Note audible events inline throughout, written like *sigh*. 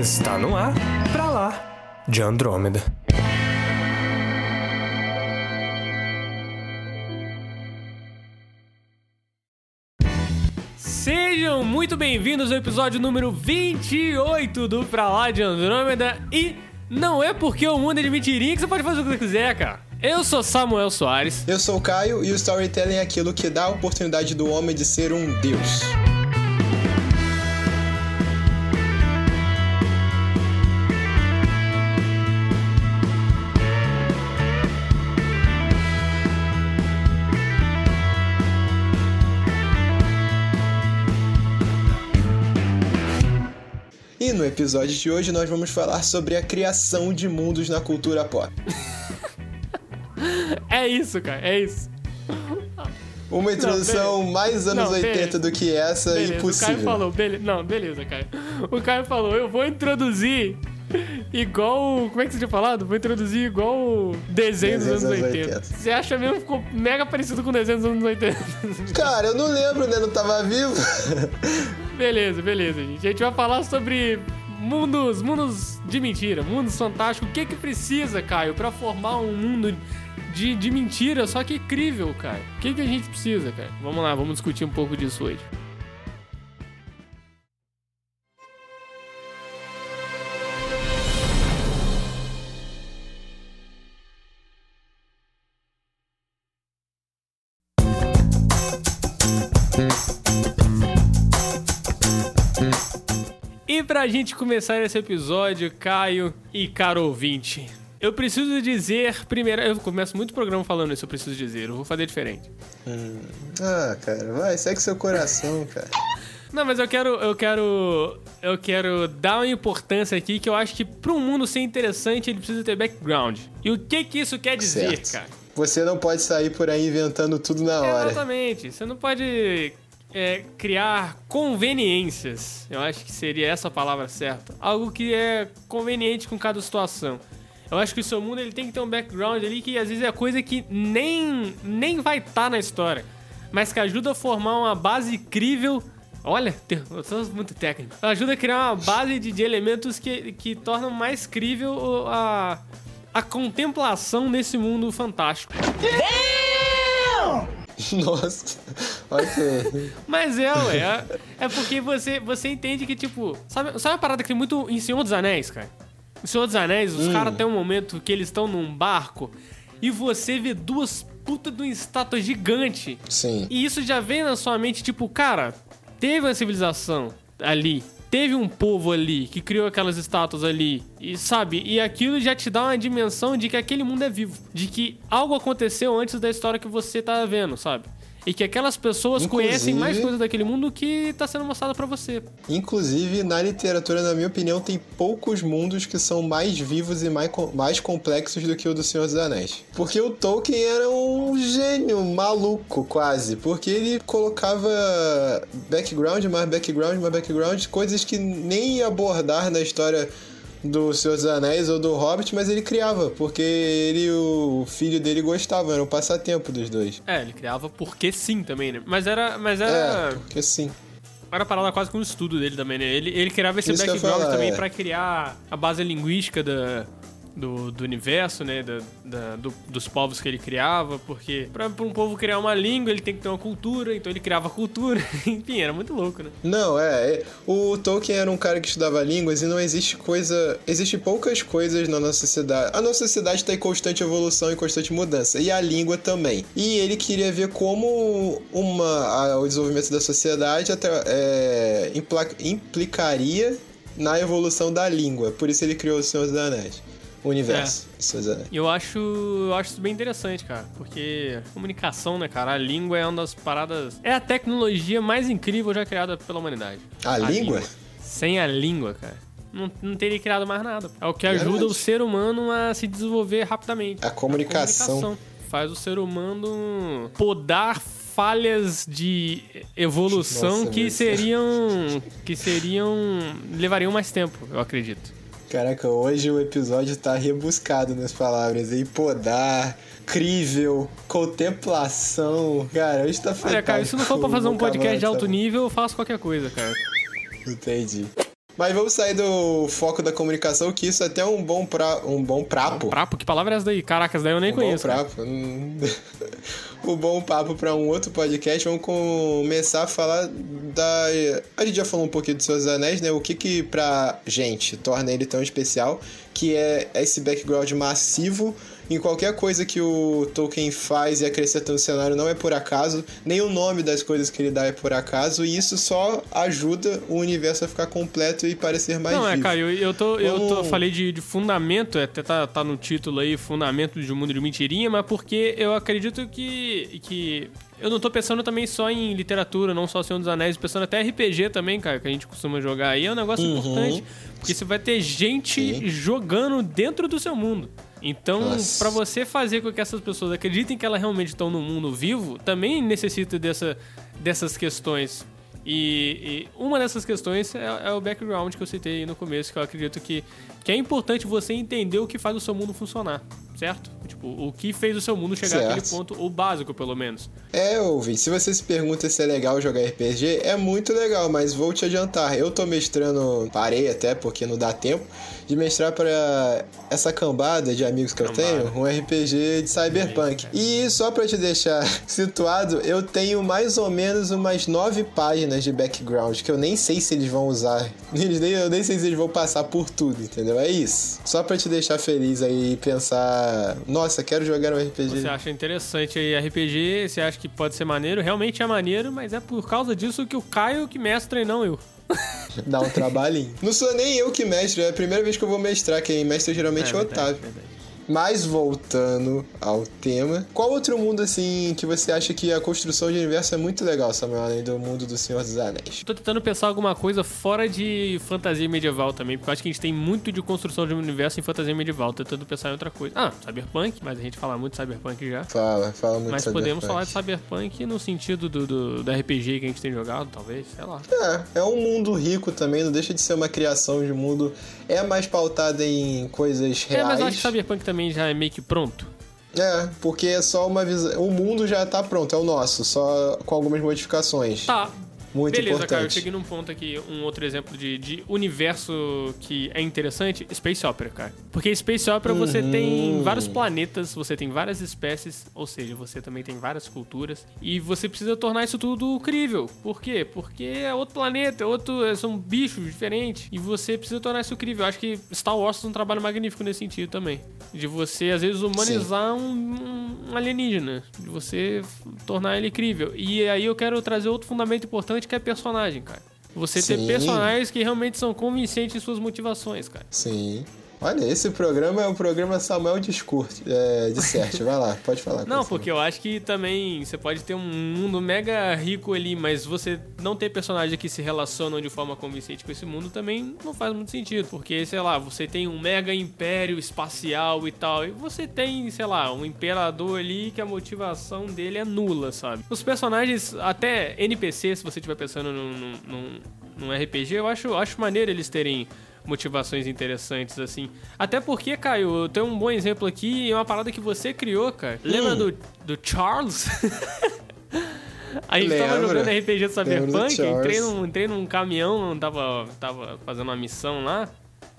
Está no ar, pra lá, de Andrômeda. Sejam muito bem-vindos ao episódio número 28 do Pra Lá de Andrômeda e não é porque o mundo é de mentirinha que você pode fazer o que você quiser, cara. Eu sou Samuel Soares. Eu sou o Caio e o storytelling é aquilo que dá a oportunidade do homem de ser um deus. No episódio de hoje nós vamos falar sobre a criação de mundos na cultura pop. *laughs* É isso, cara, é isso. Uma introdução beleza. mais anos Não, 80 beleza. do que essa, Beleza, o impossível. Caio falou, beleza. Não, beleza, Caio. O Caio falou, eu vou introduzir igual. Como é que você tinha falado? Vou introduzir igual o desenho dos anos dos 80. 80. Você acha mesmo que ficou mega parecido com o desenho dos anos 80? Cara, eu não lembro, né? Não tava vivo. *laughs* beleza, beleza, gente. A gente vai falar sobre mundos, mundos de mentira, mundos fantásticos. O que que precisa, Caio, pra formar um mundo de, de mentira, só que incrível, cara? O que que a gente precisa, cara? Vamos lá, vamos discutir um pouco disso hoje. Pra gente começar esse episódio, Caio e caro ouvinte, eu preciso dizer, primeiro, eu começo muito programa falando isso, eu preciso dizer, eu vou fazer diferente. Ah, cara, vai, segue seu coração, cara. Não, mas eu quero, eu quero, eu quero dar uma importância aqui que eu acho que para um mundo ser interessante ele precisa ter background. E o que que isso quer dizer, Certo. cara? Você não pode sair por aí inventando tudo na hora. Exatamente. Você não pode é, criar conveniências. Eu acho que seria essa a palavra certa. Algo que é conveniente com cada situação. Eu acho que o seu mundo ele tem que ter um background ali que às vezes é coisa que nem, nem vai estar na história, mas que ajuda a formar uma base incrível. Olha, eu sou muito técnico. Ajuda a criar uma base de, de elementos que, que tornam mais crível a, a contemplação desse mundo fantástico. *laughs* Nossa, ok. Mas é, ué. É, é porque você, você entende que, tipo. Sabe, sabe uma parada que tem muito em Senhor dos Anéis, cara? Em Senhor dos Anéis, os caras têm um momento que eles estão num barco e você vê duas putas de uma estátua gigante. Sim. E isso já vem na sua mente, tipo, cara, teve uma civilização ali. Teve um povo ali que criou aquelas estátuas ali, e sabe? E aquilo já te dá uma dimensão de que aquele mundo é vivo, de que algo aconteceu antes da história que você tá vendo, sabe? E que aquelas pessoas Inclusive- conhecem mais coisas daquele mundo que tá sendo mostrada pra você. Inclusive, na literatura, na minha opinião, tem poucos mundos que são mais vivos e mais, mais complexos do que o do Senhor dos Anéis. Porque o Tolkien era um gênio maluco, quase. Porque ele colocava background, mais background, mais background, coisas que nem ia abordar na história do Senhor dos Anéis ou do Hobbit, mas ele criava, porque ele e o filho dele gostavam, era um passatempo dos dois. É, ele criava porque sim também, né? Mas era. Mas É, era. porque sim. Era parada quase com um estudo dele também, né? Ele, ele criava esse Isso background falar, também é. pra criar a base linguística da, do, do universo, né? Da, da- do- dos povos que ele criava, porque pra um povo criar uma língua, ele tem que ter uma cultura, então ele criava cultura. *laughs* Enfim, era muito louco, né? Não, é, é. O Tolkien era um cara que estudava línguas e não existe coisa. Existe poucas coisas na nossa sociedade. A nossa sociedade está em constante evolução e constante mudança. E a língua também. E ele queria ver como uma, a- o desenvolvimento da sociedade até, é, implicaria na evolução da língua. Por isso ele criou o Senhor dos Anéis. O universo. É. E eu acho, eu acho isso bem interessante, cara. Porque comunicação, né, cara? A língua é uma das paradas. É a tecnologia mais incrível já criada pela humanidade. A língua? Sem a língua, cara. Não, não teria criado mais nada. É o que ajuda Verdade. o ser humano a se desenvolver rapidamente. A comunicação. Faz o ser humano podar falhas de evolução Nossa, que seriam. que seriam. levariam mais tempo, eu acredito. Caraca, hoje o episódio tá rebuscado nas palavras aí. Podar, crível, contemplação. Cara, hoje tá Olha, cara, se não for pra fazer um podcast de alto nível eu faço qualquer coisa, cara. Entendi. Mas vamos sair do foco da comunicação, que isso é até um bom, pra, um bom prapo. Prapo? Que palavra é essa daí? Caraca, essa daí eu nem um conheço. Bom prapo. *laughs* Um bom papo para um outro podcast. Vamos começar a falar da. A gente já falou um pouquinho dos seus anéis, né? O que que pra gente torna ele tão especial, que é esse background massivo em qualquer coisa que o Tolkien faz e acrescenta no cenário não é por acaso, nem o nome das coisas que ele dá é por acaso, e isso só ajuda o universo a ficar completo e parecer mais Não, é, vivo. cara, eu, eu, tô, eu tô, falei de, de fundamento, até tá, tá no título aí, fundamento de um mundo de mentirinha, mas porque eu acredito que, que eu não tô pensando também só em literatura, não só Senhor dos Anéis, pensando até RPG também, cara, que a gente costuma jogar aí, é um negócio Uhum. importante, porque você vai ter gente Sim. jogando dentro do seu mundo. Então, pra você fazer com que essas pessoas acreditem que elas realmente estão no mundo vivo, também necessita dessa, dessas questões. E, e uma dessas questões é, é o background que eu citei aí no começo, que eu acredito que, que é importante você entender o que faz o seu mundo funcionar, certo? Tipo, o que fez o seu mundo chegar Certo. àquele ponto, o básico pelo menos. É, ouvinte, se você se pergunta se é legal jogar RPG, é muito legal, mas vou te adiantar. Eu tô mestrando, parei até porque não dá tempo, de mestrar para essa cambada de amigos que eu Cambada. tenho, um RPG de Cyberpunk. E só pra te deixar *laughs* situado, eu tenho mais ou menos umas nove páginas de background que eu nem sei se eles vão usar. *laughs* Eles nem, eu nem sei se eles vão passar por tudo, entendeu? É isso. Só pra te deixar feliz aí e pensar, nossa, quero jogar um RPG. Você acha interessante aí RPG, você acha que pode ser maneiro, realmente é maneiro, mas é por causa disso que o Caio que mestra e não eu. Dá um trabalhinho. Não sou nem eu que mestre, é a primeira vez que eu vou mestrar. Quem mestra geralmente é, o verdade, Otávio. verdade. Mas voltando ao tema, qual outro mundo assim que você acha que a construção de universo é muito legal, Samuel, além do mundo do Senhor dos Anéis? Tô tentando pensar alguma coisa fora de fantasia medieval também, porque eu acho que a gente tem muito de construção de um universo em fantasia medieval. Tô tentando pensar em outra coisa. Ah, Cyberpunk, mas a gente fala muito de Cyberpunk já. Fala, fala muito Mas podemos falar de Cyberpunk. Cyberpunk no sentido do, do, do RPG que a gente tem jogado, talvez, sei lá. É, é um mundo rico também, não deixa de ser uma criação de mundo. É mais pautada em coisas É, reais. mas eu acho que Cyberpunk também já é meio que pronto. É, porque é só uma visão. O mundo já tá pronto, é o nosso, só com algumas modificações. Tá. Muito Beleza, importante. cara, eu cheguei num ponto aqui, um outro exemplo de, de universo que é interessante, Space Opera, cara. Porque Space Opera você Uhum. tem vários planetas, você tem várias espécies, ou seja, você também tem várias culturas, e você precisa tornar isso tudo crível. Por quê? Porque é outro planeta, é outro, são bichos diferentes, e você precisa tornar isso crível. Eu acho que Star Wars faz um trabalho magnífico nesse sentido também. De você, às vezes, humanizar um, um alienígena, de você tornar ele crível. E aí eu quero trazer outro fundamento importante que é personagem, cara. Você ter Sim. personagens que realmente são convincentes em suas motivações, cara. Sim. Olha, esse programa é o programa Samuel Discurso, é, Disserte. Vai lá, pode falar. Não, porque eu acho que também você pode ter um mundo mega rico ali, mas você não ter personagens que se relacionam de forma convincente com esse mundo também não faz muito sentido. Porque, sei lá, você tem um mega império espacial e tal, e você tem, sei lá, um imperador ali que a motivação dele é nula, sabe? Os personagens, até NPC, se você estiver pensando num, num, num- num RPG, eu acho, acho maneiro eles terem motivações interessantes, assim. Até porque, Caio, eu tenho um bom exemplo aqui, é uma parada que você criou, cara. Lembra Hum. do, do Charles? *laughs* A gente tava Lembro. jogando RPG do Cyberpunk, entrei num, entrei num caminhão, tava, tava fazendo uma missão lá,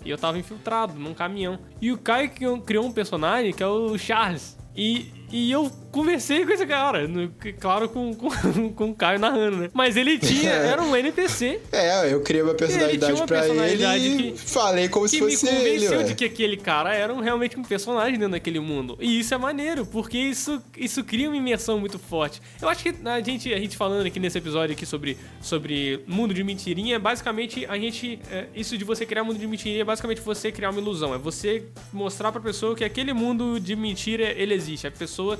e eu tava infiltrado num caminhão. E o Caio criou- criou um personagem que é o Charles. E, e eu conversei com esse cara, no- claro, com, com, *laughs* com o Caio narrando, né? Mas ele tinha, *laughs* era um NPC É, eu criei uma personalidade uma pra personalidade ele que- falei como se que me fosse ele, convenceu ué. de que aquele cara era um- realmente um personagem dentro daquele mundo. E isso é maneiro, porque isso, isso cria uma imersão muito forte. Eu acho que a gente, a gente falando aqui nesse episódio aqui sobre, sobre mundo de mentirinha, basicamente a gente. é, isso de você criar mundo de mentirinha é basicamente você criar uma ilusão. É você mostrar pra pessoa que aquele mundo de mentira ele existe. A pessoa pessoa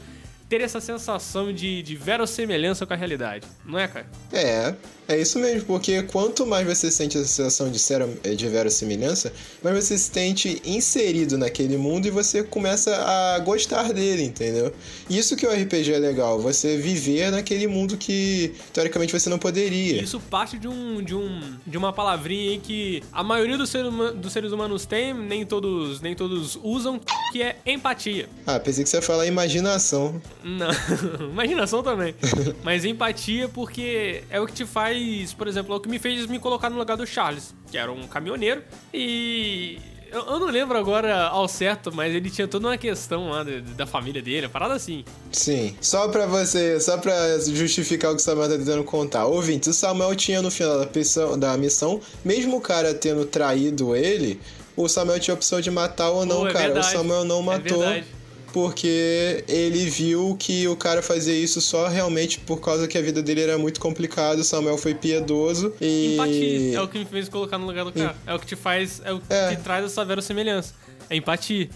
ter essa sensação de, de verossemelhança com a realidade. Não é, cara? É, é isso mesmo, porque quanto mais você sente a sensação de, ser, de verossimilhança, mais você se sente inserido naquele mundo e você começa a gostar dele, entendeu? Isso que o RPG é legal, você viver naquele mundo que teoricamente você não poderia. Isso parte de um, de um de uma palavrinha aí que a maioria dos, ser huma- dos seres humanos tem, nem todos nem todos usam, que é empatia. Ah, pensei que você ia falar imaginação. Não, *laughs* imaginação também. *laughs* Mas empatia porque é o que te faz, por exemplo, é o que me fez me colocar no lugar do Charles, que era um caminhoneiro. E eu, não lembro agora ao certo, mas ele tinha toda uma questão lá da, família dele, parada assim. Sim. Só pra você, só pra justificar o que o Samuel tá tentando contar. Ouvinte, o Samuel tinha no final da, missão, da missão, mesmo o cara tendo traído ele, o Samuel tinha a opção de matar ou não, Pô, é cara. verdade. O Samuel não É matou. verdade. Porque ele viu que o cara fazia isso só realmente por causa que a vida dele era muito complicada. O Samuel foi piedoso e. Empatia é o que me fez colocar no lugar do cara. É o que te faz, é o que É. te traz essa verossemelhança. É empatia.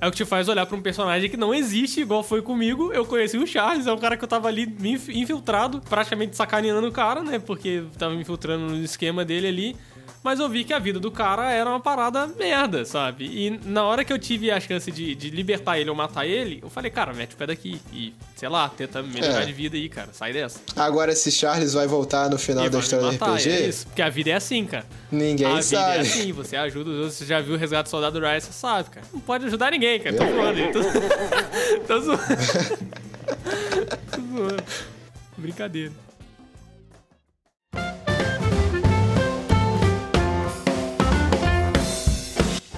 É o que te faz olhar pra um personagem que não existe, igual foi comigo. Eu conheci o Charles, é um cara que eu tava ali infiltrado, praticamente sacaneando o cara, né? Porque tava me infiltrando no esquema dele ali. Mas eu vi que a vida do cara era uma parada merda, sabe? E na hora que eu tive a chance de, de libertar ele ou matar ele, eu falei, cara, mete o pé daqui. E, sei lá, tenta melhorar É. de vida aí, cara. Sai dessa. Agora, se Charles vai voltar no final da história do matar, RPG, é isso. Porque a vida é assim, cara. ninguém a vida sabe. é assim, você ajuda os outros. Você já viu o Resgate do Soldado Ryan, você sabe, cara. Não pode ajudar ninguém, cara. Tô zoando aí. Tô, *laughs* tô zoando. *laughs* tô zoando. Brincadeira.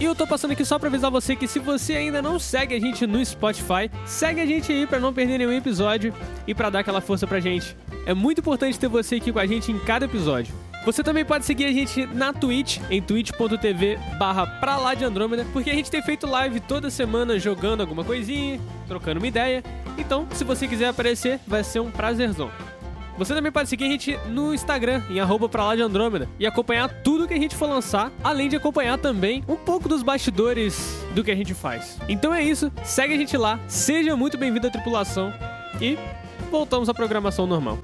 E eu tô passando aqui só pra avisar você que se você ainda não segue a gente no Spotify, segue a gente aí pra não perder nenhum episódio e pra dar aquela força pra gente. É muito importante ter você aqui com a gente em cada episódio. Você também pode seguir a gente na Twitch, em twitch.tv barra pra lá de Andrômeda, porque a gente tem feito live toda semana jogando alguma coisinha, trocando uma ideia. Então, se você quiser aparecer, vai ser um prazerzão. Você também pode seguir a gente no Instagram, em arroba pra lá de Andrômeda, e acompanhar tudo que a gente for lançar, além de acompanhar também um pouco dos bastidores do que a gente faz. Então é isso, segue a gente lá, seja muito bem-vindo à tripulação e voltamos à programação normal.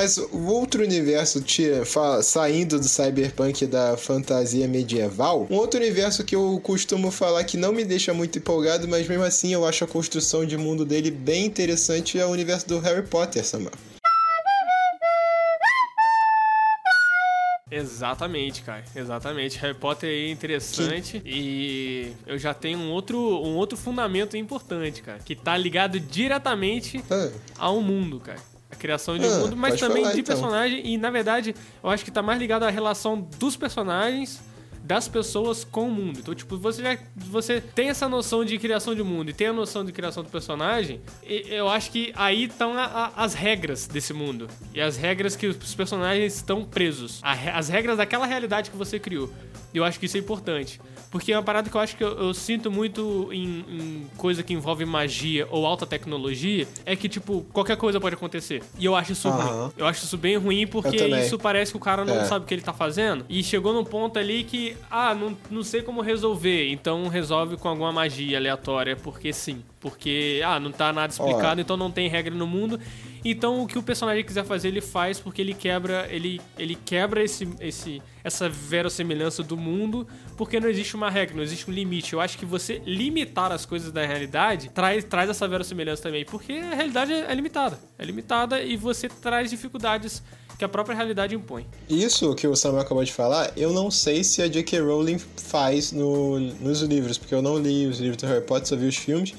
Mas o outro universo tira, fa- saindo do cyberpunk da fantasia medieval, um outro universo que eu costumo falar que não me deixa muito empolgado, mas mesmo assim eu acho a construção de mundo dele bem interessante é o universo do Harry Potter, Samuel. Exatamente, cara. Exatamente. Harry Potter é interessante e eu já tenho um outro, um outro fundamento importante, cara, que tá ligado diretamente Ah, ao mundo, cara. A criação de um Ah, mundo, mas também falar, de então. personagem. E na verdade, eu acho que tá mais ligado à relação dos personagens, das pessoas com o mundo. Então, tipo, você já você tem essa noção de criação de mundo e tem a noção de criação do personagem, e eu acho que aí estão a- a- as regras desse mundo. E as regras que os personagens estão presos. A as regras daquela realidade que você criou. Eu acho que isso é importante. Porque é uma parada que eu acho que eu, eu sinto muito em, em coisa que envolve magia ou alta tecnologia, é que, tipo, qualquer coisa pode acontecer. E eu acho isso Aham. ruim. Eu acho isso bem ruim porque isso parece que o cara não É. sabe o que ele tá fazendo. E chegou num ponto ali que, ah, não, não sei como resolver. Então resolve com alguma magia aleatória, porque sim. Porque, ah, não tá nada explicado, então não tem regra no mundo. Então o que o personagem quiser fazer, ele faz porque ele quebra, ele, ele quebra esse, esse, essa verossemelhança do mundo, porque não existe uma regra, não existe um limite. Eu acho que você limitar as coisas da realidade traz, traz essa verossemelhança também, porque a realidade é limitada. É limitada e você traz dificuldades que a própria realidade impõe. Isso que o Samuel acabou de falar, eu não sei se a J.K. Rowling faz no- nos livros, porque eu não li os livros do Harry Potter, só vi os filmes.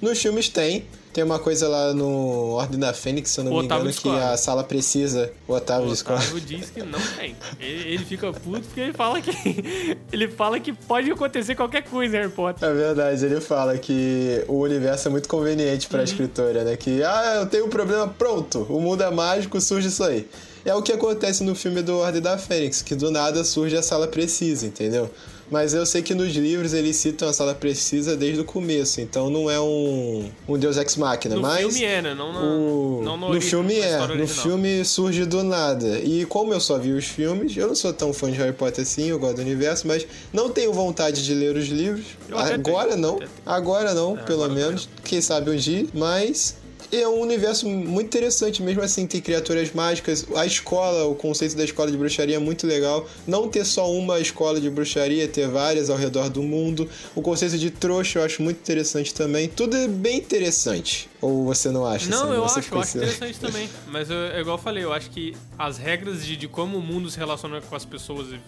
Nos filmes tem. Tem uma coisa lá no Ordem da Fênix, se eu não O me Otávio engano, que a sala precisa. O Otávio O. Otávio diz que não tem. Ele, ele fica puto porque ele fala que *laughs* ele fala que pode acontecer qualquer coisa em Harry Potter. É verdade, ele fala que o universo é muito conveniente Uhum. pra escritora, né? Que, ah, eu tenho um problema, pronto, o mundo é mágico, surge isso aí. É o que acontece no filme do Ordem da Fênix, que do nada surge a sala precisa, entendeu? Mas eu sei que nos livros eles citam a sala precisa desde o começo, então não é um, um Deus Ex Machina, No mas... filme é, né? Não na, O... não no, no filme é, no filme surge do nada. E como eu só vi os filmes, eu não sou tão fã de Harry Potter assim, eu gosto do universo, mas não tenho vontade de ler os livros. Agora tenho, não, até tenho. agora não, É, pelo agora menos. Quem sabe um dia, mas é um universo muito interessante, mesmo assim, tem criaturas mágicas. A escola, o conceito da escola de bruxaria é muito legal. Não ter só uma escola de bruxaria, ter várias ao redor do mundo. O conceito de trouxa eu acho muito interessante também. Tudo é bem interessante. Ou você não acha? Não, Sam? eu acho, eu acho interessante *laughs* também. Mas eu- é igual eu falei, eu acho que as regras de, de como o mundo se relaciona com as pessoas, e, na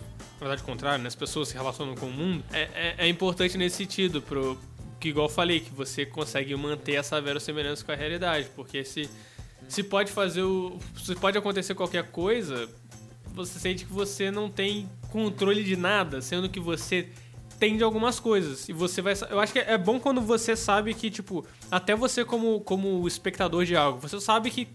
verdade, o contrário, né? As pessoas se relacionam com o mundo, é, é, é importante nesse sentido, pro, que igual eu falei, que você consegue manter essa verossimilhança com a realidade, porque se, se pode fazer o. Se pode acontecer qualquer coisa, você sente que você não tem controle de nada, sendo que você tem de algumas coisas. E você vai. Eu acho que é bom quando você sabe que, tipo, até você como, como espectador de algo, você sabe que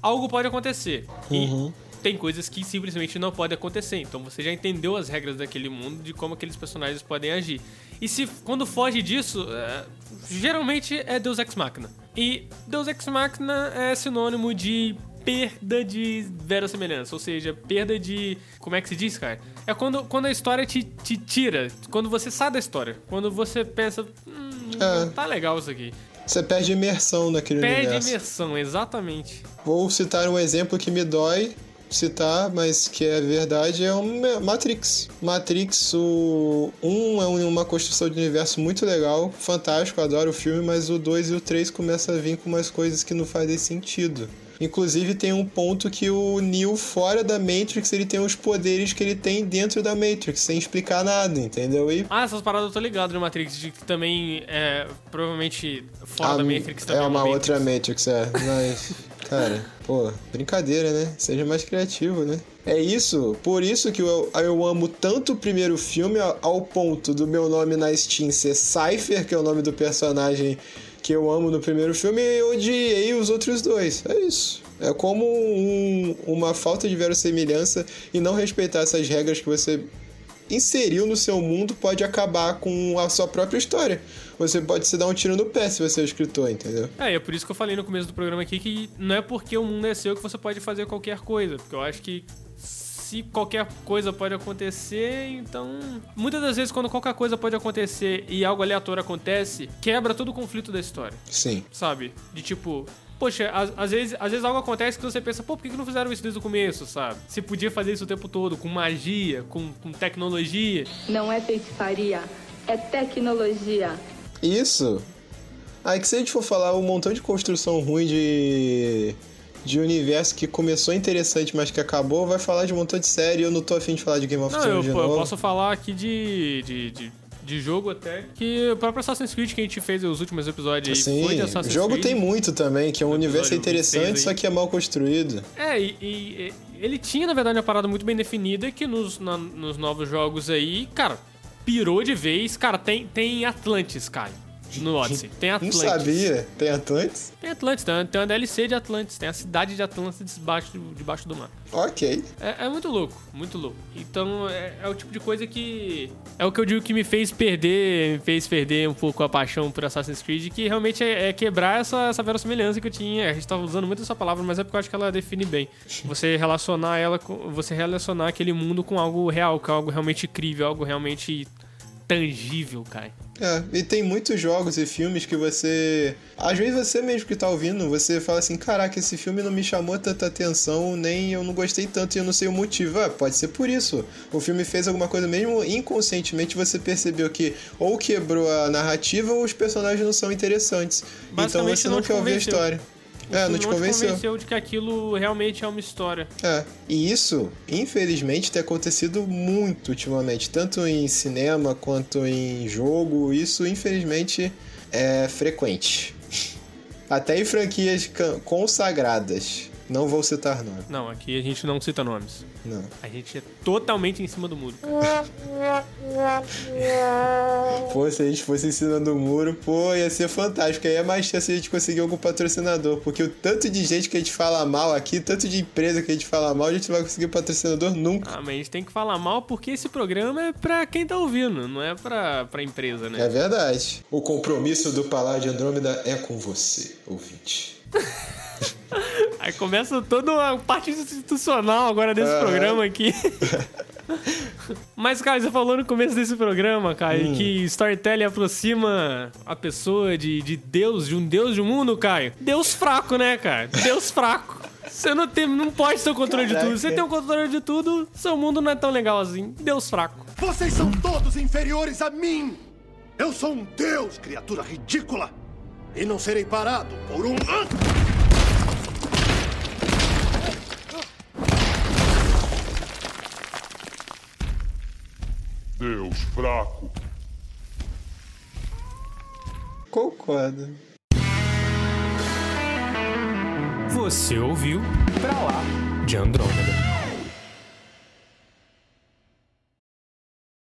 algo pode acontecer. Uhum. E tem coisas que simplesmente não podem acontecer. Então você já entendeu as regras daquele mundo, de como aqueles personagens podem agir. E se quando foge disso, é, geralmente é Deus Ex Machina. E Deus Ex Machina é sinônimo de perda de verossimilhança, ou seja, perda de. Como é que se diz, cara? É quando, quando a história te, te tira, quando você sai da história, quando você pensa, hum, É. tá legal isso aqui. Você perde imersão naquele Perde universo. imersão, exatamente. Vou citar um exemplo que me dói citar, mas que é verdade, é o Ma- Matrix. Matrix, o 1 é um- uma construção de universo muito legal, fantástico, adoro o filme, mas o 2 e o 3 começam a vir com umas coisas que não fazem sentido. Inclusive tem um ponto que o Neo fora da Matrix, ele tem os poderes que ele tem dentro da Matrix, sem explicar nada, entendeu? E Ah, essas paradas eu tô ligado no Matrix, de que também é provavelmente fora a- da Matrix também. é uma Matrix. outra Matrix, é. Mas, *laughs* cara, pô, brincadeira, né? Seja mais criativo, né? É isso, por isso que eu, eu amo tanto o primeiro filme ao, ponto do meu nome na Steam ser Cypher, que é o nome do personagem que eu amo no primeiro filme, e eu odiei os outros dois. É isso. É como um- uma falta de verossimilhança e não respeitar essas regras que você inseriu no seu mundo pode acabar com a sua própria história. Você pode se dar um tiro no pé se você é o escritor, entendeu? É, é por isso que eu falei no começo do programa aqui que não é porque o mundo é seu que você pode fazer qualquer coisa. Porque eu acho que se qualquer coisa pode acontecer, então. Muitas das vezes, quando qualquer coisa pode acontecer e algo aleatório acontece, quebra todo o conflito da história. Sim. Sabe? De tipo. Poxa, às, às vezes, às vezes algo acontece que você pensa, pô, por que que não fizeram isso desde o começo, sabe? Você podia fazer isso o tempo todo, com magia, com, com tecnologia. Não é feitiçaria, é tecnologia. Isso. Aí que se a gente for falar um montão de construção ruim de. De universo que começou interessante, mas que acabou, vai falar de um montão de série e eu não tô afim de falar de Game of Thrones de pô, eu novo. posso falar aqui de, de, de, de jogo até, que o próprio Assassin's Creed que a gente fez os últimos episódios aí Sim, foi de Assassin's jogo Creed. tem muito também, que é um universo interessante, 26 só que é mal construído. É, e, e- ele tinha, na verdade, uma parada muito bem definida que nos, na- nos novos jogos aí, cara, pirou de vez. Cara, tem, tem Atlantis, Caio, no Odyssey. Tem Não Atlantis. sabia? Tem Atlantis? Tem Atlantis, tem, tem uma DLC de Atlantis, tem a cidade de Atlantis debaixo, debaixo do mar. Ok. É, é muito louco, muito louco. Então é, é o tipo de coisa que. É o que eu digo que me fez perder, me fez perder um pouco a paixão por Assassin's Creed, que realmente é, é quebrar essa, essa verossimilhança que eu tinha. A gente tava usando muito essa palavra, mas é porque eu acho que ela define bem. Você relacionar ela com. Você relacionar aquele mundo com algo real, com algo realmente incrível, algo realmente tangível, cara. É, e tem muitos jogos e filmes que você. Às vezes você mesmo que tá ouvindo, você fala assim: caraca, esse filme não me chamou tanta atenção, nem eu não gostei tanto e eu não sei o motivo. Ah, pode ser por isso. O filme fez alguma coisa mesmo inconscientemente você percebeu que ou quebrou a narrativa ou os personagens não são interessantes. Então você não não quer ouvir a história. É, filme não te convenceu. convenceu de que aquilo realmente é uma história. É, e isso, infelizmente, tem acontecido muito ultimamente, tanto em cinema quanto em jogo. Isso, infelizmente, é frequente. *laughs* Até em franquias consagradas. Não vou citar nome. Não, aqui a gente não cita nomes. Não. A gente é totalmente em cima do muro. *laughs* Pô, se a gente fosse ensinando o muro, pô, ia ser fantástico. Aí é mais chance de a gente conseguir algum patrocinador. Porque o tanto de gente que a gente fala mal aqui, tanto de empresa que a gente fala mal, a gente não vai conseguir patrocinador nunca. Ah, mas a gente tem que falar mal porque esse programa é pra quem tá ouvindo, não é pra, pra empresa, É né? verdade. O compromisso do Palácio de Andrômeda é com você, ouvinte. *laughs* Aí começa toda uma parte institucional agora desse Aham. programa aqui. Mas, cara, você falou no começo desse programa, Caio, que storytelling aproxima a pessoa de, de Deus, de um Deus de um mundo, Caio. Deus fraco, né, cara? Deus fraco. Você não, tem, não pode ter o controle de Caraca. tudo. Você tem o controle de tudo, seu mundo não é tão legal assim. Deus fraco. Vocês são todos inferiores a mim! Eu sou um deus, criatura ridícula! E não serei parado por um. Deus fraco. Concordo. Você ouviu Pra Lá de Andrômeda.